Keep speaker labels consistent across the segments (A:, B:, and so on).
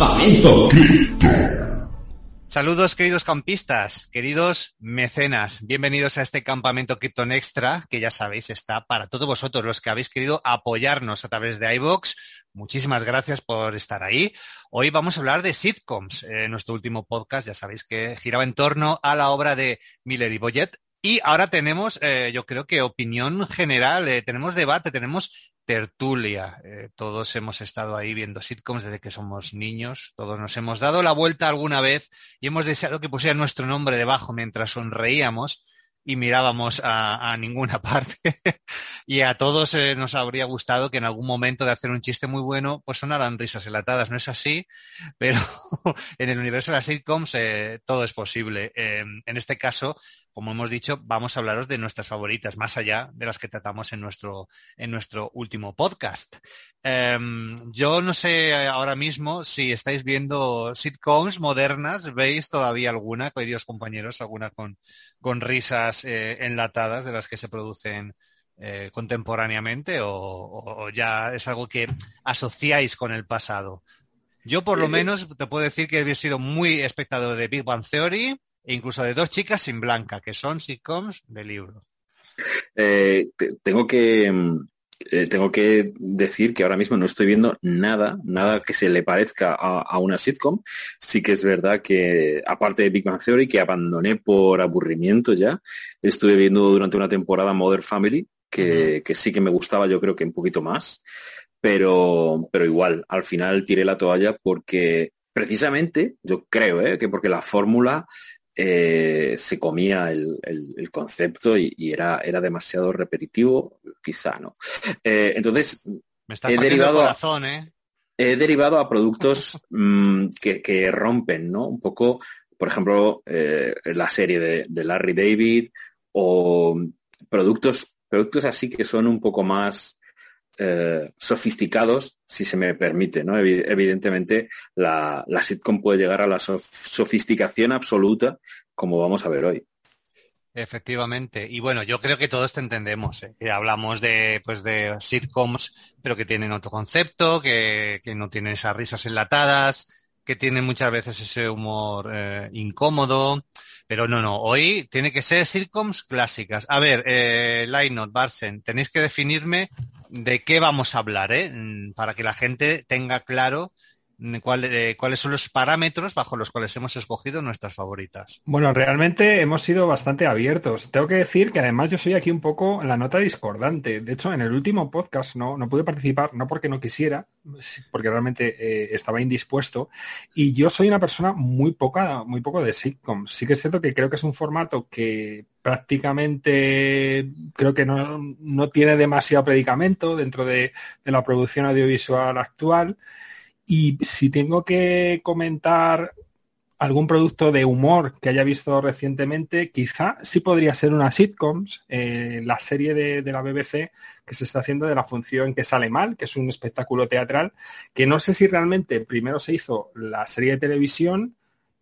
A: Campamento
B: Saludos queridos campistas, queridos mecenas, bienvenidos a este campamento Krypton Extra, que ya sabéis está para todos vosotros los que habéis querido apoyarnos a través de iVoox. Muchísimas gracias por estar ahí. Hoy vamos a hablar de sitcoms. Eh, nuestro último podcast ya sabéis que giraba en torno a la obra de Miller y Boyett. Y ahora tenemos, eh, yo creo que opinión general, eh, tenemos debate, tenemos tertulia. Eh, todos hemos estado ahí viendo sitcoms desde que somos niños, todos nos hemos dado la vuelta alguna vez y hemos deseado que pusiera nuestro nombre debajo mientras sonreíamos y mirábamos a, ninguna parte. y a todos eh, nos habría gustado que en algún momento de hacer un chiste muy bueno, pues sonaran risas enlatadas. No es así, pero en el universo de las sitcoms todo es posible. En este caso, como hemos dicho, vamos a hablaros de nuestras favoritas, más allá de las que tratamos en nuestro, en nuestro último podcast. Um, yo no sé ahora mismo si estáis viendo sitcoms modernas, ¿veis todavía alguna, queridos compañeros, alguna con, con risas eh, enlatadas de las que se producen eh, contemporáneamente o, o, o ya es algo que asociáis con el pasado? Yo por lo menos te puedo decir que he sido muy espectador de Big Bang Theory, e incluso de dos chicas sin blanca, que son sitcoms de libro.
A: Eh, te, tengo que eh, tengo que decir que ahora mismo no estoy viendo nada, nada que se le parezca a, a, una sitcom. Sí que es verdad que, aparte de Big Bang Theory, que abandoné por aburrimiento ya, estuve viendo durante una temporada Modern Family, que, uh -huh. que sí que me gustaba, yo creo que un poquito más, pero, pero igual, al final tiré la toalla porque precisamente, yo creo, ¿eh? que porque la fórmula eh, se comía el, el, el concepto y, y, era, era demasiado repetitivo, quizá, ¿no? Eh, entonces,
B: Me está he derivado, corazón, ¿eh?
A: he derivado a productos mmm, que, que, rompen, ¿no? Un poco, por ejemplo, eh, la serie de, de, Larry David o productos, productos así que son un poco más eh, sofisticados, si se me permite, ¿no? Evidentemente, la, la sitcom puede llegar a la sof sofisticación absoluta, como vamos a ver hoy.
B: Efectivamente. Y bueno, yo creo que todos te entendemos. ¿eh? Hablamos de, pues, de sitcoms, pero que tienen otro concepto, que, que no tienen esas risas enlatadas, que tienen muchas veces ese humor eh, incómodo. Pero no, no, hoy tiene que ser sitcoms clásicas. A ver, eh, Lainot, Barsen, tenéis que definirme de qué vamos a hablar, ¿eh? Para que la gente tenga claro cuál, eh, cuáles son los parámetros bajo los cuales hemos escogido nuestras favoritas.
C: Bueno, realmente hemos sido bastante abiertos. Tengo que decir que además yo soy aquí un poco la nota discordante. De hecho, en el último podcast no, no pude participar, no porque no quisiera, porque realmente eh, estaba indispuesto. Y yo soy una persona muy poca, muy poco de sitcoms. Sí que es cierto que creo que es un formato que prácticamente creo que no, no tiene demasiado predicamento dentro de, de la producción audiovisual actual. Y si tengo que comentar algún producto de humor que haya visto recientemente, quizá sí podría ser una sitcoms, eh, la serie de, de, la BBC que se está haciendo de la función que sale mal, que es un espectáculo teatral, que no sé si realmente primero se hizo la serie de televisión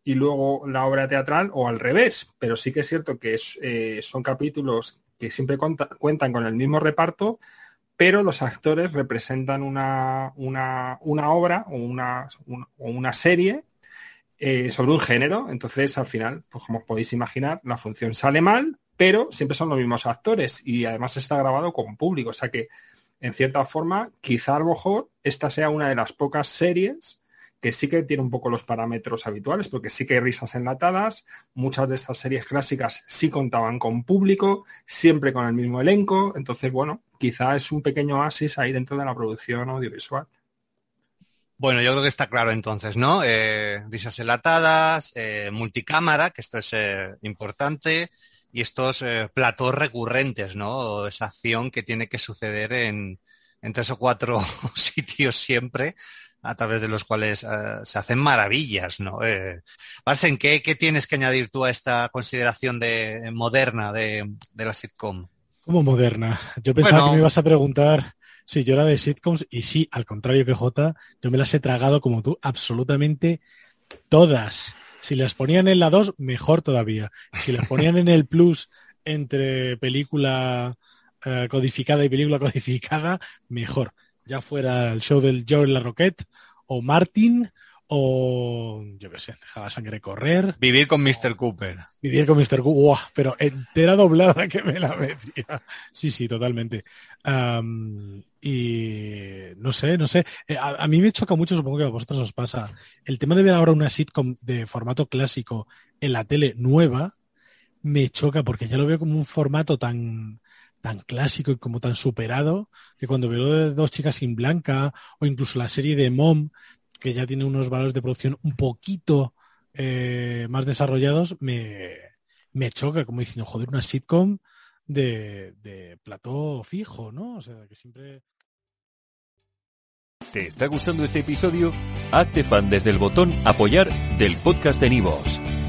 C: y luego la obra teatral o al revés, pero sí que es cierto que es, eh, son capítulos que siempre cuenta, cuentan con el mismo reparto, pero los actores representan una, una, una obra o una, serie eh, sobre un género. Entonces, al final, pues como podéis imaginar, la función sale mal, pero siempre son los mismos actores y además está grabado con público. O sea que, en cierta forma, quizá a lo mejor esta sea una de las pocas series que sí que tiene un poco los parámetros habituales, porque sí que hay risas enlatadas, muchas de estas series clásicas sí contaban con público, siempre con el mismo elenco, entonces, bueno, quizá es un pequeño oasis ahí dentro de la producción audiovisual.
B: Bueno, yo creo que está claro entonces, ¿no? Eh, risas enlatadas, eh, multicámara, que esto es eh, importante, y estos platós recurrentes, ¿no? Esa acción que tiene que suceder en, en tres o cuatro sitios siempre, a través de los cuales eh, se hacen maravillas, ¿no? Eh, Parsen, ¿qué, ¿qué, tienes que añadir tú a esta consideración de moderna de, de la sitcom?
D: ¿Cómo moderna? Yo pensaba bueno, que me ibas a preguntar si yo era de sitcoms y sí, al contrario que J, yo me las he tragado como tú, absolutamente todas. Si las ponían en la 2, mejor todavía. Si las ponían en el plus entre película eh, codificada y película codificada, mejor. Ya fuera el show del Joe La Roquette o Martin o yo qué sé, dejar la sangre correr.
B: Vivir con Mr. Cooper.
D: Vivir con Mr. Cooper, wow, pero entera doblada que me la metía. Sí, sí, totalmente. Um, y no sé, no sé. A, a, mí me choca mucho, supongo que a vosotros os pasa, el tema de ver ahora una sitcom de formato clásico en la tele nueva, me choca porque ya lo veo como un formato tan tan clásico y como tan superado que cuando veo dos chicas sin blanca o incluso la serie de Mom que ya tiene unos valores de producción un poquito eh, más desarrollados, me, me, choca, como diciendo, joder, una sitcom de, de plató fijo, ¿no? O sea, que siempre...
E: ¿Te está gustando este episodio? Hazte fan desde el botón apoyar del podcast de Nivos.